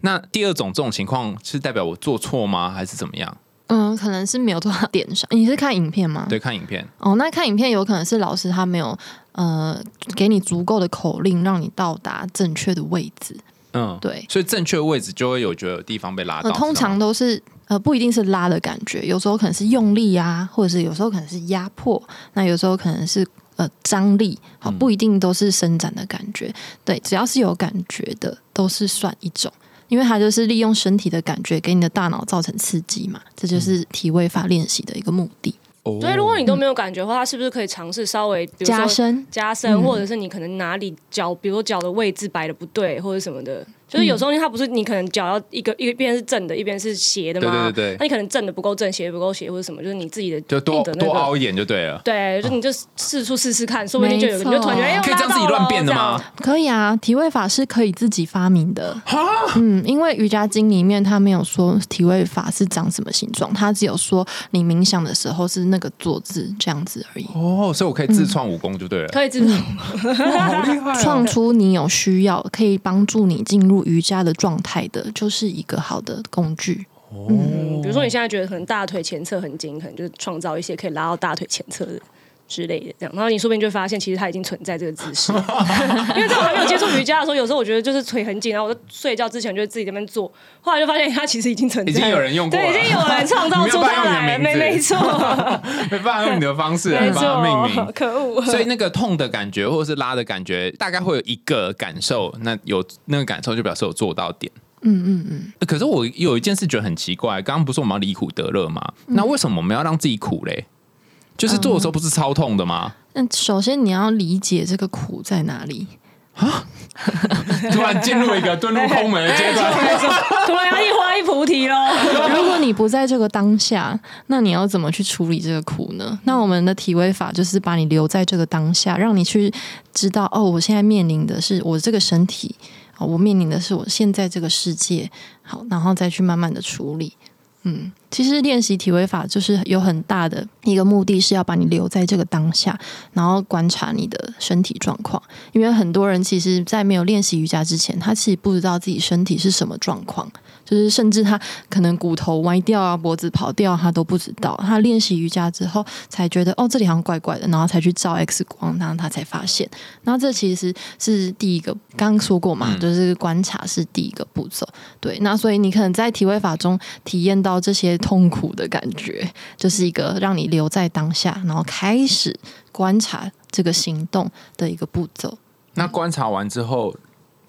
那第二种这种情况是代表我做错吗，还是怎么样？嗯，可能是没有做到点上。你是看影片吗？对，看影片。哦，那看影片有可能是老师他没有呃给你足够的口令，让你到达正确的位置。嗯，对，所以正确位置就会有觉得有地方被拉到。呃，通常都是呃不一定是拉的感觉，有时候可能是用力啊，或者是有时候可能是压迫，那有时候可能是呃张力，好，嗯不一定都是伸展的感觉。对，只要是有感觉的，都是算一种。因为它就是利用身体的感觉给你的大脑造成刺激嘛，这就是体位法练习的一个目的。哦所以如果你都没有感觉的话，它是不是可以尝试稍微比如加深，加深，嗯。或者是你可能哪里脚，比如说脚的位置摆的不对，或者什么的，就是有时候它不是你可能脚要一个一边是正的，一边是斜的对嘛，对对对，那你可能正的不够正，斜的不够斜，或者什么，就是你自己的就多多凹一点就对了。对，就你就试出试试看，说不定就有个，你就突然觉得哎，可以这样自己乱变的吗？？可以啊，体位法是可以自己发明的。嗯，因为瑜伽经里面它没有说体位法是长什么形状，它只有说你冥想的时候是那个坐姿这样子而已。哦，所以我可以自创武功就对了。可以知道，哇，好厉害哦！创出你有需要可以帮助你进入瑜伽的状态的，就是一个好的工具。嗯，比如说你现在觉得可能大腿前侧很紧，可能就是创造一些可以拉到大腿前侧的。之类的，这样，然后你说不定就会发现，其实它已经存在这个姿势。因为在我还没有接触瑜伽的时候，有时候我觉得就是腿很紧，然后我在睡觉之前就会自己在那边做，后来就发现它其实已经存在，已经有人用过对，已经有人创造 出它来没没有办法用你的没错，没办法用你的方式来没帮它命，名。可恶。所以那个痛的感觉或者是拉的感觉，大概会有一个感受，那有那个感受就表示有做到点。嗯嗯嗯，可是我有一件事觉得很奇怪，刚刚不是我们要离苦得乐吗？那为什么我们要让自己苦嘞？就是做的时候不是超痛的吗？那首先你要理解这个苦在哪里。啊 突然进入一个遁入空门的阶段，突然要一花一菩提喽。如果你不在这个当下，那你要怎么去处理这个苦呢？那我们的体位法就是把你留在这个当下，让你去知道哦，我现在面临的是我这个身体，哦，我面临的是我现在这个世界，好，然后再去慢慢的处理。嗯，其实练习体位法就是有很大的一个目的，是要把你留在这个当下，然后观察你的身体状况。因为很多人其实，在没有练习瑜伽之前，他其实不知道自己身体是什么状况。就是甚至他可能骨头歪掉啊，脖子跑掉，他都不知道。他练习瑜伽之后，才觉得哦，这里好像怪怪的，然后才去照 X 光，然后他才发现。然后这其实是第一个，刚刚说过嘛，嗯就是观察是第一个步骤。对，那所以你可能在体位法中体验到这些痛苦的感觉，就是一个让你留在当下，然后开始观察这个行动的一个步骤。那观察完之后，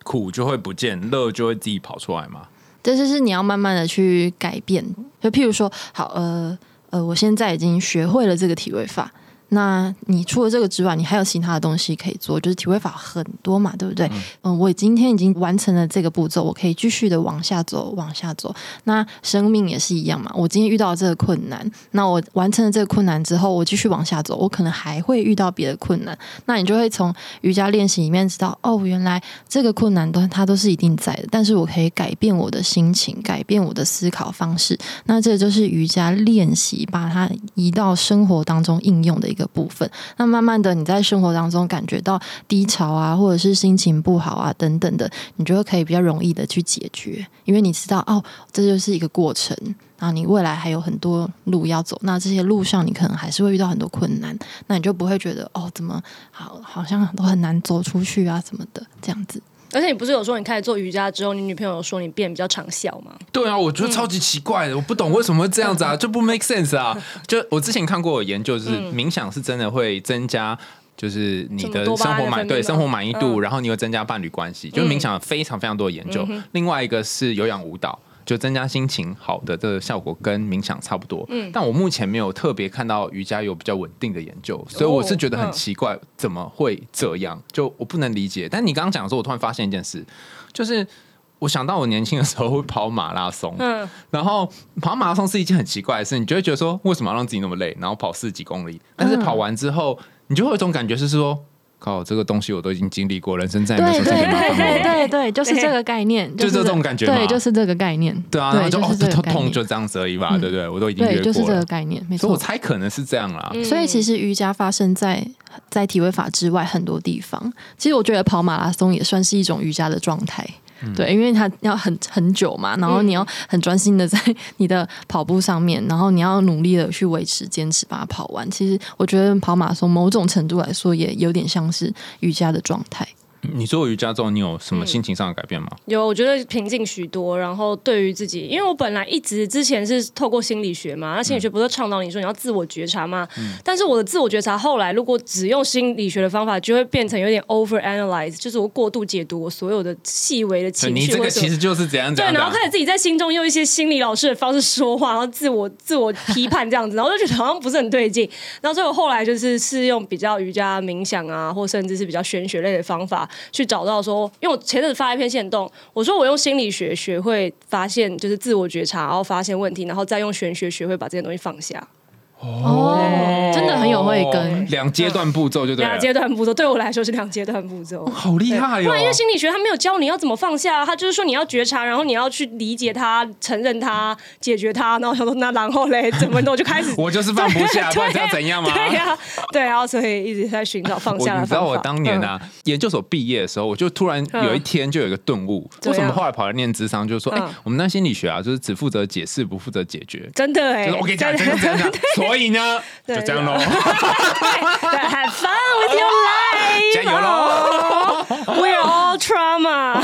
苦就会不见，乐就会自己跑出来嘛？这就是你要慢慢的去改变。就譬如说，好，呃呃，我现在已经学会了这个体位法。那你除了这个之外，你还有其他的东西可以做，就是体会法很多嘛，对不对？嗯、我今天已经完成了这个步骤，我可以继续的往下走，往下走。那生命也是一样嘛，我今天遇到这个困难，那我完成了这个困难之后，我继续往下走，我可能还会遇到别的困难。那你就会从瑜伽练习里面知道，哦，原来这个困难都它都是一定在的，但是我可以改变我的心情，改变我的思考方式。那这就是瑜伽练习，把它移到生活当中应用的一个部分。那慢慢的，你在生活当中感觉到低潮啊，或者是心情不好啊等等的，你就会可以比较容易的去解决，因为你知道哦，这就是一个过程。然后你未来还有很多路要走，那这些路上你可能还是会遇到很多困难，那你就不会觉得哦，怎么好好像都很难走出去啊什么的这样子。而且你不是有说你开始做瑜伽之后，你女朋友有说你变比较长笑吗？对啊，我觉得超级奇怪的，我不懂为什么会这样子啊，就不 make sense 啊。就我之前看过有研究，就是冥想是真的会增加。就是你的生活满对生活满意度，嗯然后你又增加伴侣关系，就是冥想有非常非常多的研究。另外一个是有氧舞蹈，就增加心情好的这个效果跟冥想差不多。嗯但我目前没有特别看到瑜伽有比较稳定的研究，所以我是觉得很嗯奇怪，怎么会这样？就我不能理解。但你刚刚讲的时候，我突然发现一件事，就是我想到我年轻的时候会跑马拉松，嗯，然后跑马拉松是一件很奇怪的事，你就会觉得说，为什么要让自己那么累，然后跑四几公里？但是跑完之后，你就会有一种感觉，是说，靠，这个东西我都已经经历过，人生再也没有对对什么事情麻烦对。对对，就是这个概念，就是这种感觉对，就是这个概念。对啊，然后，就哦。痛痛就这样子而已吧，嗯对不对？我都已经对，就是这个，概念，没错所以我。猜可能是这样啦。嗯所以其实瑜伽发生在在体位法之外很多地方。其实我觉得跑马拉松也算是一种瑜伽的状态。对，因为它要很很久嘛，然后你要很专心的在你的跑步上面，然后你要努力的去维持、坚持把它跑完。其实我觉得跑马拉松某种程度来说，也有点像是瑜伽的状态。你做瑜伽之后，你有什么心情上的改变吗？有，我觉得平静许多。然后对于自己，因为我本来一直之前是透过心理学嘛，那心理学不是倡导你说你要自我觉察吗？但是我的自我觉察后来如果只用心理学的方法，就会变成有点 over analyze，就是我过度解读我所有的细微的情绪。你这个其实就是怎样对，然后开始自己在心中用一些心理老师的方式说话，然后自我自我批判这样子，然后就觉得好像不是很对劲。然后所以我后来就是是用比较瑜伽冥想啊，或甚至是比较玄学类的方法去找到说。因为我前阵子发一篇线动，我说我用心理学学会发现，就是自我觉察，然后发现问题，然后再用玄学学会把这些东西放下。哦，真的很有慧根，两阶段步骤就对两阶段步骤对我来说是两阶段步骤，好厉害哟！不然因为心理学他没有教你要怎么放下，他就是说你要觉察，然后你要去理解他、承认他、解决他。然后想说那然后嘞，怎么的我就开始我就是放不下，不知道怎样吗？对呀，对啊，所以一直在寻找 放下的你知道我当年啊，研究所毕业的时候，我就突然有一天就有一个顿悟，为什么后来跑来念智商，就是说，哎，我们那心理学啊，就是只负责解释，不负责解决。真的哎，我跟你讲，真的真的。所以呢。就这样喽，Have fun with your life，加油喽！We're all trauma。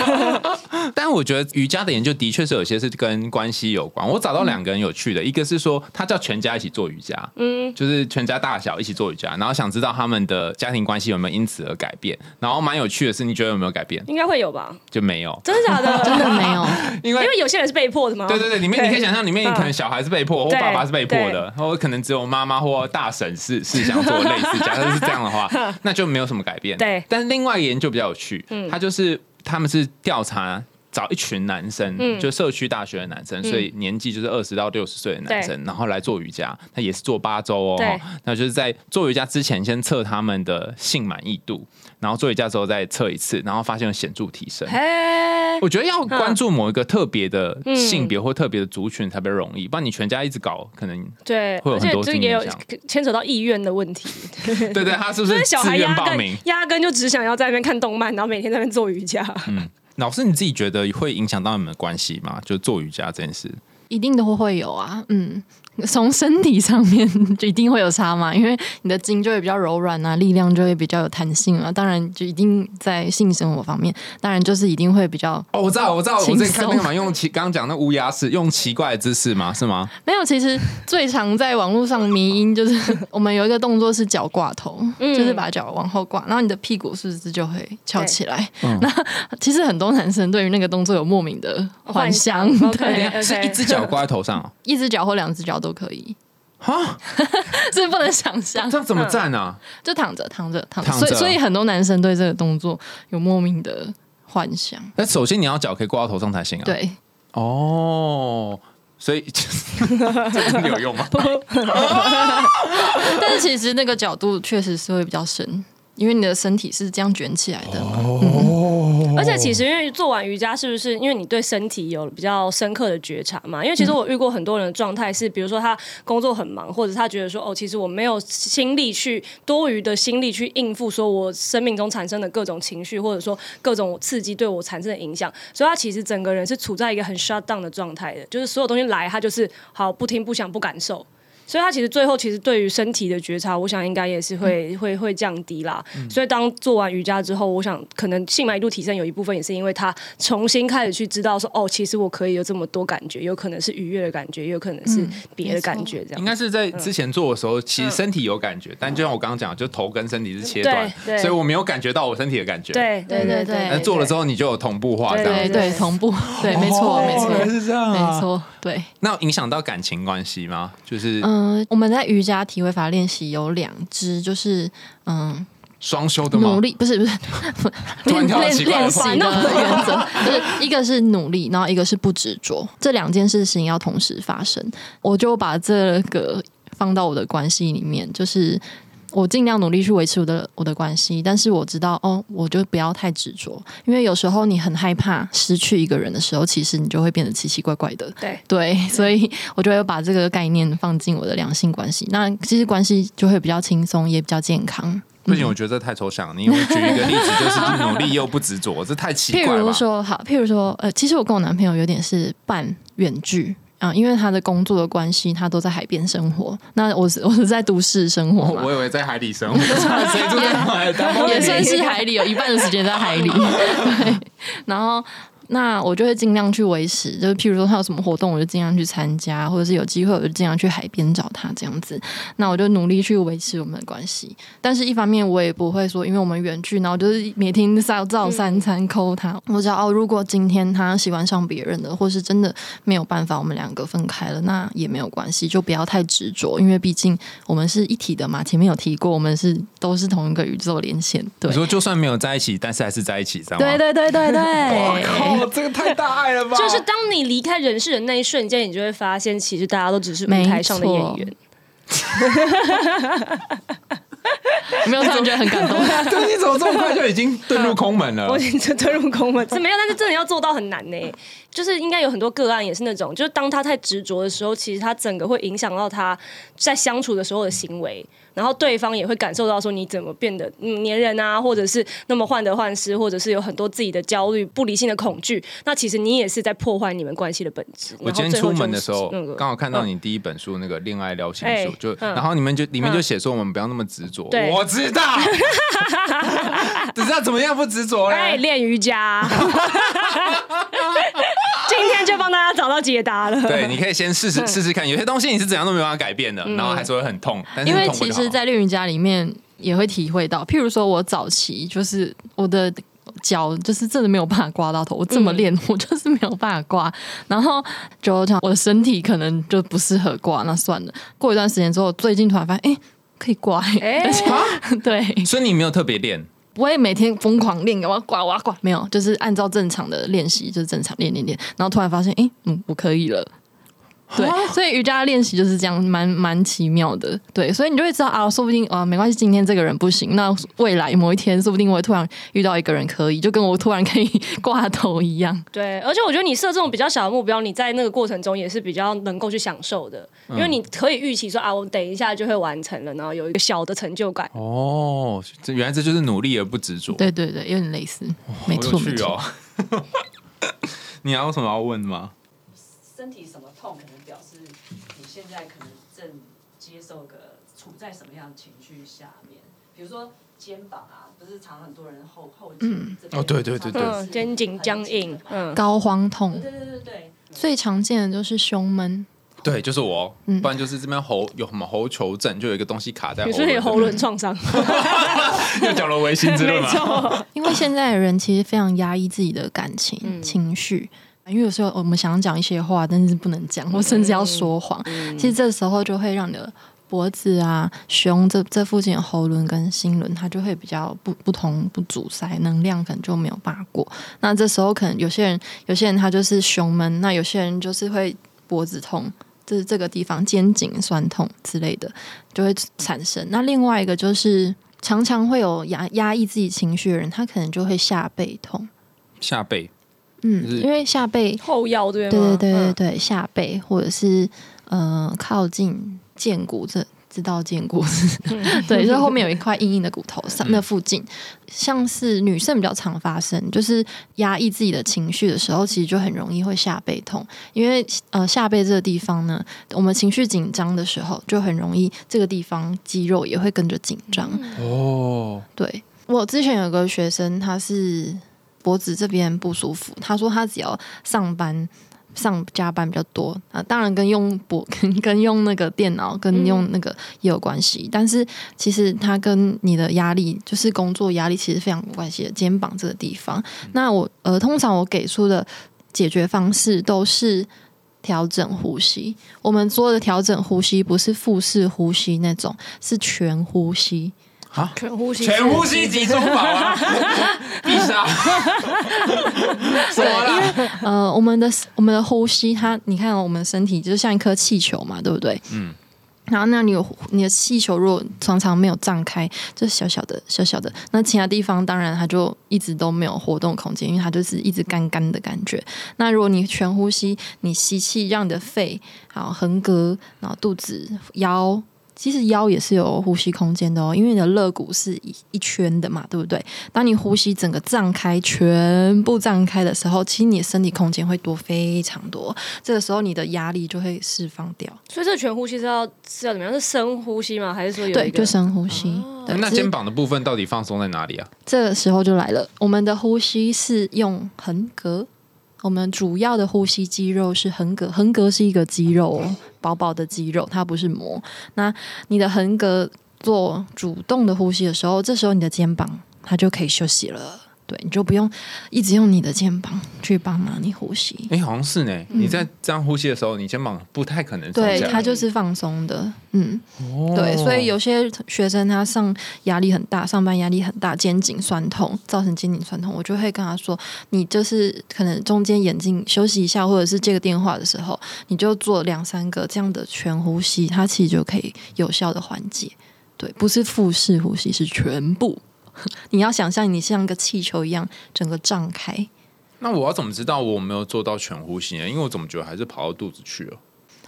但我觉得瑜伽的研究的确是有些是跟关系有关。我找到两个人有趣的，一个是说他叫全家一起做瑜伽，嗯，就是全家大小一起做瑜伽，然后想知道他们的家庭关系有没有因此而改变。然后蛮有趣的是，你觉得有没有改变？应该会有吧？就没有？真的假的？真的没有？因为因为有些人是被迫的吗？对对对，里面你可以想象，里面可能小孩是被迫，我爸爸是被迫的，然后可能只有妈妈或大婶是 是想做类似。假设是这样的话，那就没有什么改变。对。但是另外一个研究比较有趣，他就是他们是调查。找一群男生，就社区大学的男生，所以年纪就是二十到六十岁的男生，然后来做瑜伽。他也是做八周哦，那就是在做瑜伽之前先测他们的性满意度，然后做瑜伽之后再测一次，然后发现有显著提升。我觉得要关注某一个特别的性别或特别的族群特别容易，不然你全家一直搞，可能对会有很多这也有牵扯到意愿的问题。对对，他是不是 小孩压根压根就只想要在那边看动漫，然后每天在那边做瑜伽？嗯。老师，你自己觉得会影响到你们的关系吗？就做瑜伽这件事，一定都会有啊。嗯。从身体上面就一定会有差嘛，因为你的筋就会比较柔软啊，力量就会比较有弹性啊。当然，就一定在性生活方面，当然就是一定会比较哦。我知道，我知道，我之前看那个嘛，用奇刚刚讲那乌鸦式，用奇怪的姿势嘛？是吗？没有，其实最常在网络上迷音就是我们有一个动作是脚挂头，就是把脚往后挂，然后你的屁股是不是就会翘起来？那其实很多男生对于那个动作有莫名的幻想，对，是一只脚挂在头上，一只脚或两只脚都。都可以哈，这不能想象。这样怎么站啊？就躺着，躺着，躺着。所以，所以很多男生对这个动作有莫名的幻想。那首先你要脚可以挂到头上才行啊。对，哦，所以 这有用吗？但是其实那个角度确实是会比较深。因为你的身体是这样卷起来的，而且其实因为做完瑜伽，是不是因为你对身体有比较深刻的觉察嘛？因为其实我遇过很多人的状态是，比如说他工作很忙，或者他觉得说哦，其实我没有心力去多余的心力去应付说我生命中产生的各种情绪，或者说各种刺激对我产生的影响，所以他其实整个人是处在一个很 shut down 的状态的，就是所有东西来，他就是好不听不想不感受。所以，他其实最后其实对于身体的觉察，我想应该也是会会会降低啦。所以，当做完瑜伽之后，我想可能性满意度提升有一部分也是因为他重新开始去知道说，哦，其实我可以有这么多感觉，有可能是愉悦的感觉，也有可能是别的感觉。这样应该是在之前做的时候，其实身体有感觉，但就像我刚刚讲，就头跟身体是切断，所以我没有感觉到我身体的感觉。对对对对。那做了之后，你就有同步化，这样对对同步，对，没错没错，是这样，没错对。那影响到感情关系吗？就是嗯，我们在瑜伽体位法练习有两支，就是嗯，双修的吗？努力不是不是 练练练习的 原则，就是一个是努力，然后一个是不执着，这两件事情要同时发生。我就把这个放到我的关系里面，就是我尽量努力去维持我的我的关系，但是我知道哦，我就不要太执着，因为有时候你很害怕失去一个人的时候，其实你就会变得奇奇怪怪的。对，对，所以我就会把这个概念放进我的两性关系，那其实关系就会比较轻松，也比较健康。不行，我觉得这太抽象了。你有没有举一个例子，就是努力又不执着，这太奇怪了譬。如说，好，譬如说，呃，其实我跟我男朋友有点是半远距。啊，因为他的工作的关系，他都在海边生活。那我是 我是在都市生活嘛，我以为在海里生活，谁住在海里？也算是海里，有一半的时间在海里。对，然后。那我就会尽量去维持，就是譬如说他有什么活动，我就尽量去参加，或者是有机会我就尽量去海边找他这样子。那我就努力去维持我们的关系，但是一方面我也不会说，因为我们远距，然后就是每天照照三餐抠他。我知道哦，如果今天他喜欢上别人的，或是真的没有办法，我们两个分开了，那也没有关系，就不要太执着，因为毕竟我们是一体的嘛。前面有提过，我们是都是同一个宇宙连线。对，你说就算没有在一起，但是还是在一起，知道吗？对对对对对。哦，这个太大爱了吧！就是当你离开人世的那一瞬间，你就会发现，其实大家都只是舞台上的演员。没有突然觉得很感动？对，你怎么这么快就已经遁入空门了？我已经遁入空门，是没有，但是真的要做到很难呢。就是应该有很多个案也是那种，就是当他太执着的时候，其实他整个会影响到他在相处的时候的行为。然后对方也会感受到说你怎么变得黏人啊，或者是那么患得患失，或者是有很多自己的焦虑、不理性的恐惧。那其实你也是在破坏你们关系的本质。我今天出门的时候，刚好看到你第一本书那个恋爱聊心术，就然后你们就里面就写说我们不要那么执着。我知道，只知道怎么样不执着嘞？练瑜伽。帮大家找到解答了。对，你可以先试试试试看，有些东西你是怎样都没办法改变的，然后还是会很痛。因为其实，在练瑜伽里面也会体会到，譬如说我早期就是我的脚就是真的没有办法刮到头，我这么练我就是没有办法刮，然后就讲我的身体可能就不适合刮，那算了。过一段时间之后，最近突然发现，哎，可以刮，而且 对，所以你没有特别练。不会每天疯狂练，我要挂，我要挂，没有，就是按照正常的练习，就是正常练练练，然后突然发现，哎，嗯，我可以了。对，所以瑜伽练习就是这样，蛮蛮奇妙的。对，所以你就会知道啊，说不定啊，没关系，今天这个人不行，那未来某一天，说不定我会突然遇到一个人可以，就跟我突然可以挂头一样。对，而且我觉得你设这种比较小的目标，你在那个过程中也是比较能够去享受的，因为你可以预期说啊，我等一下就会完成了，然后有一个小的成就感。哦，这原来这就是努力而不执着。对对对，有点类似，没错没错。你还有什么要问的吗？身体什么痛？可能表示你现在可能正接受个处在什么样的情绪下面。比如说肩膀啊，不是常很多人后后颈哦，对对对对，肩颈僵硬，嗯，高肓痛，对对对对，最常见的就是胸闷，对，就是我，不然就是这边喉有什么喉球症，就有一一个东西卡在，有时候有喉咙创伤，又讲了唯心之论嘛，因为现在的人其实非常压抑自己的感情情绪。因为有时候我们想讲一些话，但是不能讲，或甚至要说谎。其实这时候就会让你的脖子啊、胸这这附近的喉轮跟心轮，它就会比较不不同不阻塞，能量可能就没有办法过。那这时候可能有些人，有些人他就是胸闷，那有些人就是会脖子痛，就是这个地方肩颈酸痛之类的就会产生。那另外一个就是常常会有压压抑自己情绪的人，他可能就会下背痛，下背。嗯，因为下背后腰对对对对对对下背或者是呃靠近肩骨这知道肩骨对，就是后面有一块硬硬的骨头上那附近，像是女生比较常发生，就是压抑自己的情绪的时候，其实就很容易会下背痛，因为呃下背这个地方呢，我们情绪紧张的时候，就很容易这个地方肌肉也会跟着紧张。哦。对。我之前有个学生，他是。脖子这边不舒服，他说他只要上班上加班比较多啊，当然跟用脖 跟跟用那个电脑跟用那个也有关系，但是其实它跟你的压力就是工作压力其实非常有关系的，肩膀这个地方。那我呃通常我给出的解决方式都是调整呼吸，我们做的调整呼吸不是腹式呼吸那种，是全呼吸。啊！全呼吸，全呼吸集中法啊！必杀！对，因为呃，我们的我们的呼吸，它你看，我们身体就像一颗气球嘛，对不对？嗯。然后那你有你的气球如果常常没有胀开，就是小小的小小的，那其他地方当然它就一直都没有活动空间，因为它就是一直干干的感觉。那如果你全呼吸，你吸气，让你的肺好横膈，然后肚子、腰。其实腰也是有呼吸空间的哦，因为你的肋骨是一一圈的嘛，对不对？当你呼吸整个胀开，全部胀开的时候，其实你的身体空间会多非常多。这个时候你的压力就会释放掉。所以这个全呼吸是要是要怎么样？是深呼吸吗？还是说有对，就深呼吸。对，那肩膀的部分到底放松在哪里啊？这个时候就来了，我们的呼吸是用横膈，我们主要的呼吸肌肉是横膈，横膈是一个肌肉，薄薄的肌肉，它不是膜。那你的横膈做主动的呼吸的时候，这时候你的肩膀它就可以休息了。对，你就不用一直用你的肩膀去帮忙你呼吸。哎、好像是呢。你在这样呼吸的时候，你肩膀不太可能对，它就是放松的，嗯，哦对，所以有些学生他上压力很大，上班压力很大，肩颈酸痛，造成肩颈酸痛，我就会跟他说，你就是可能中间眼睛休息一下，或者是接个电话的时候，你就做两三个这样的全呼吸，它其实就可以有效的缓解。对，不是腹式呼吸，是全部。你要想象你像个气球一样，整个胀开。那我要怎么知道我有没有做到全呼吸呢？因为我怎么觉得还是跑到肚子去了？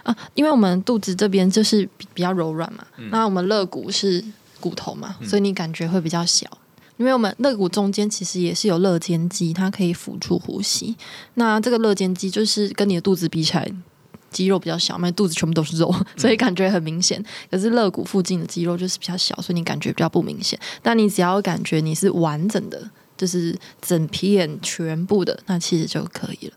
啊，因为我们肚子这边就是比比较柔软嘛，那我们肋骨是骨头嘛，所以你感觉会比较小。因为我们肋骨中间其实也是有肋间肌，它可以辅助呼吸。那这个肋间肌就是跟你的肚子比起来，肌肉比较小嘛，因为肚子全部都是肉，所以感觉很明显。可是肋骨附近的肌肉就是比较小，所以你感觉比较不明显。但你只要感觉你是完整的，就是整片全部的，那其实就可以了。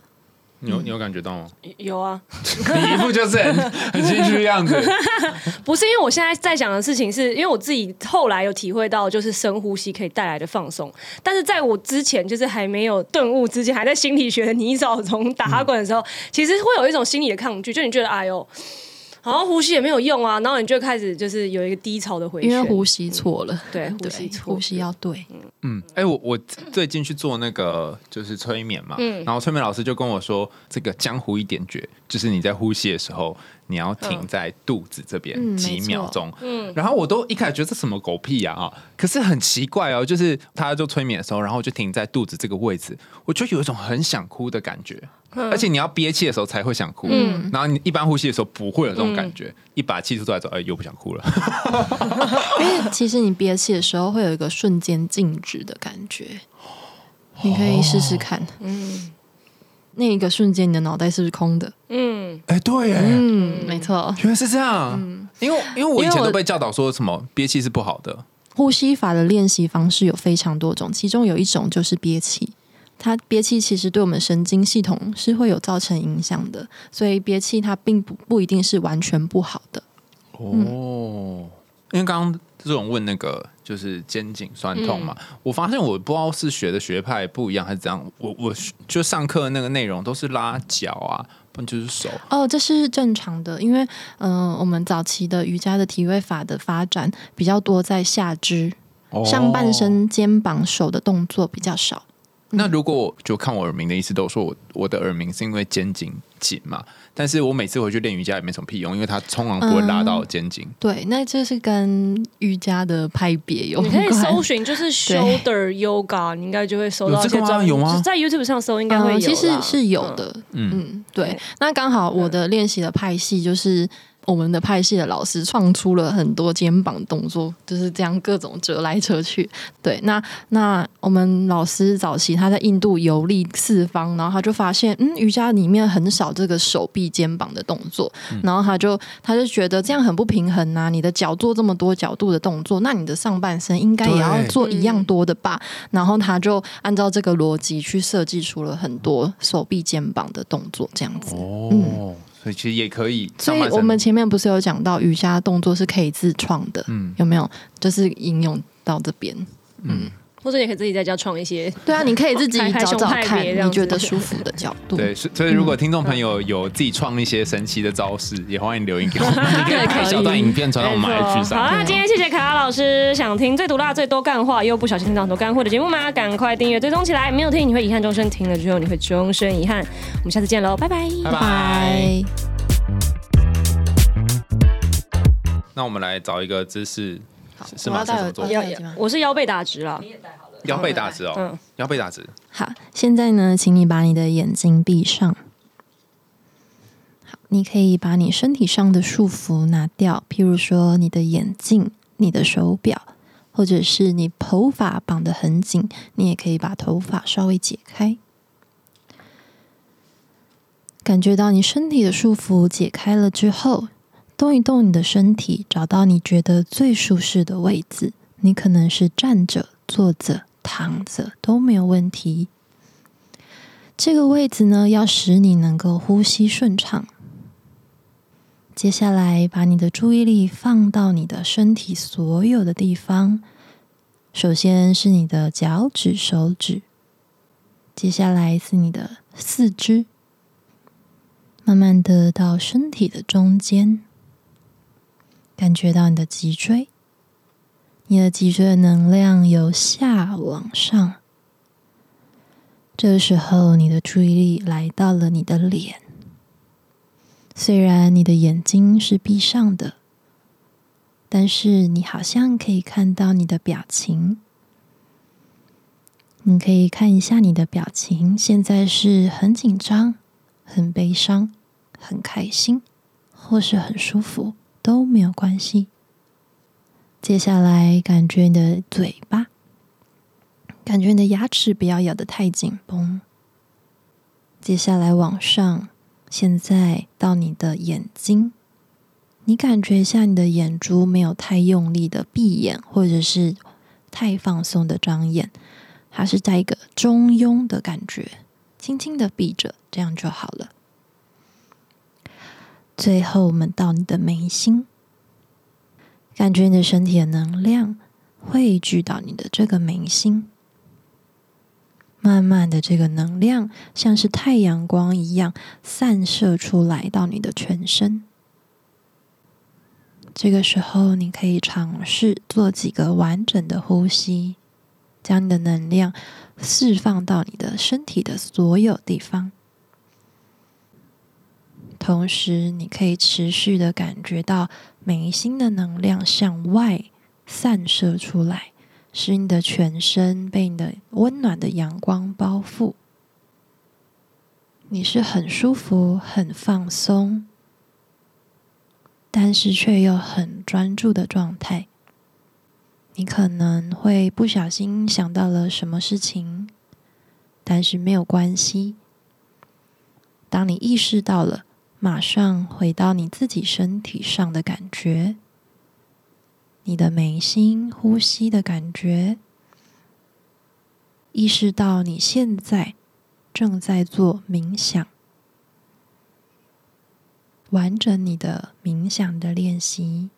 你有你有感觉到吗？有啊，你一副就是很 很心虚的样子。不是因为我现在在讲的事情是，因为我自己后来有体会到，就是深呼吸可以带来的放松。但是在我之前，就是还没有顿悟之前，还在心理学的泥沼中打哈滚的时候，其实会有一种心理的抗拒，就你觉得哎呦，好像呼吸也没有用啊，然后你就开始就是有一个低潮的回旋，因为呼吸错了，对呼对吸错。呼吸要对。嗯，哎、我我最近去做那个就是催眠嘛，嗯。然后催眠老师就跟我说，这个江湖一点诀，就是你在呼吸的时候，你要停在肚子这边嗯几秒钟。嗯，然后我都一开始觉得这什么狗屁呀啊，可是很奇怪哦，就是他就催眠的时候，然后我就停在肚子这个位置，我就有一种很想哭的感觉。而且你要憋气的时候才会想哭，然后你一般呼吸的时候不会有这种感觉，一把气出来之后，哎，又不想哭了。因为其实你憋气的时候会有一个瞬间静止的感觉，你可以试试看。嗯，那一个瞬间你的脑袋是不是空的？嗯，哎，对，哎，嗯，没错。原来是这样。因为因为我以前都被教导说什么憋气是不好的。呼吸法的练习方式有非常多种，其中有一种就是憋气。它憋气其实对我们神经系统是会有造成影响的，所以憋气它并不不一定是完全不好的。哦，因为刚刚这种问那个就是肩颈酸痛嘛，我发现我不知道是学的学派不一样还是怎样，我我就上课那个内容都是拉脚啊，不然就是手。哦，这是正常的，因为嗯、呃我们早期的瑜伽的体位法的发展比较多在下肢、哦上半。身、肩膀、手的动作比较少。那如果我就看我耳鸣的意思，都说我我的耳鸣是因为肩颈紧嘛，但是我每次回去练瑜伽也没什么屁用，因为它通常不会拉到肩颈。对，那这是跟瑜伽的派别有你可以搜寻就是 shoulder yoga，你应该就会搜到有这个吗？一些专有吗在 YouTube 上搜应该会有、嗯其实是有的，嗯。嗯，对。对。那刚好我的练习的派系就是我们的派系的老师创出了很多肩膀动作，就是这样各种折来折去。对，那那我们老师早期他在印度游历四方，然后他就发现，嗯，瑜伽里面很少这个手臂、肩膀的动作，然后他就他就觉得这样很不平衡呐、你的脚做这么多角度的动作，那你的上半身应该也要做一样多的吧？然后他就按照这个逻辑去设计出了很多手臂、肩膀的动作，这样子。哦，所以其实也可以所以。我们前面不是有讲到瑜伽动作是可以自创的，嗯有没有？就是应用到这边。或者你可以自己在家创一些。对啊，你可以自己找找看你觉得舒服的角度。对，所所以如果听众朋友有自己创一些神奇的招式，也欢迎留言给我们，你可以拍小段影片传到我们 IG 好上。啦，今天谢谢卡拉老师。想听最毒辣、最多干话，又不小心听到很多干货的节目吗？赶快订阅追踪起来，没有听你会遗憾终身，听了之后你会终身遗憾。我们下次见喽，拜拜。拜拜。那我们来找一个姿势，是是吗？要戴耳怎么做我？要戴耳机吗？我是腰背打直啦你，也戴好了，腰背打直哦嗯，腰背打直。好，现在呢，请你把你的眼睛闭上。好，你可以把你身体上的束缚拿掉，譬如说你的眼镜、你的手表，或者是你头发绑得很紧，你也可以把头发稍微解开。感觉到你身体的束缚解开了之后，动一动你的身体，找到你觉得最舒适的位置。你可能是站着、坐着、躺着都没有问题。这个位置呢，要使你能够呼吸顺畅。接下来，把你的注意力放到你的身体所有的地方。首先是你的脚趾、手指，接下来是你的四肢，慢慢的到身体的中间，感觉到你的脊椎。你的脊椎的能量由下往上。这个时候，你的注意力来到了你的脸。虽然你的眼睛是闭上的，但是你好像可以看到你的表情。你可以看一下你的表情，现在是很紧张、很悲伤、很开心，或是很舒服，都没有关系。接下来，感觉你的嘴巴，感觉你的牙齿不要咬得太紧绷。接下来往上，现在到你的眼睛，你感觉一下你的眼珠没有太用力的闭眼，或者是太放松的张眼，它是在一个中庸的感觉，轻轻的闭着，这样就好了。最后，我们到你的眉心。感觉你的身体的能量汇聚到你的这个眉心，慢慢的，这个能量像是太阳光一样散射出来到你的全身。这个时候，你可以尝试做几个完整的呼吸，将你的能量释放到你的身体的所有地方。同时，你可以持续的感觉到眉心的能量向外散射出来，使你的全身被你的温暖的阳光包覆。你是很舒服、很放松，但是却又很专注的状态。你可能会不小心想到了什么事情，但是没有关系。当你意识到了，马上回到你自己身体上的感觉，你的眉心呼吸的感觉，意识到你现在正在做冥想，完整你的冥想的练习。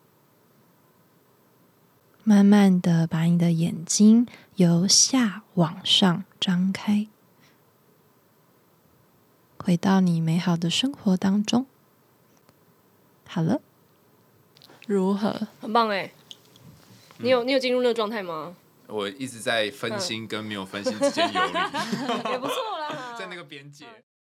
慢慢的把你的眼睛由下往上张开。回到你美好的生活当中。好了，如何？很棒哎。你有你有进入那个状态吗？我一直在分心跟没有分心之间游离，也不错啦。在那个边界。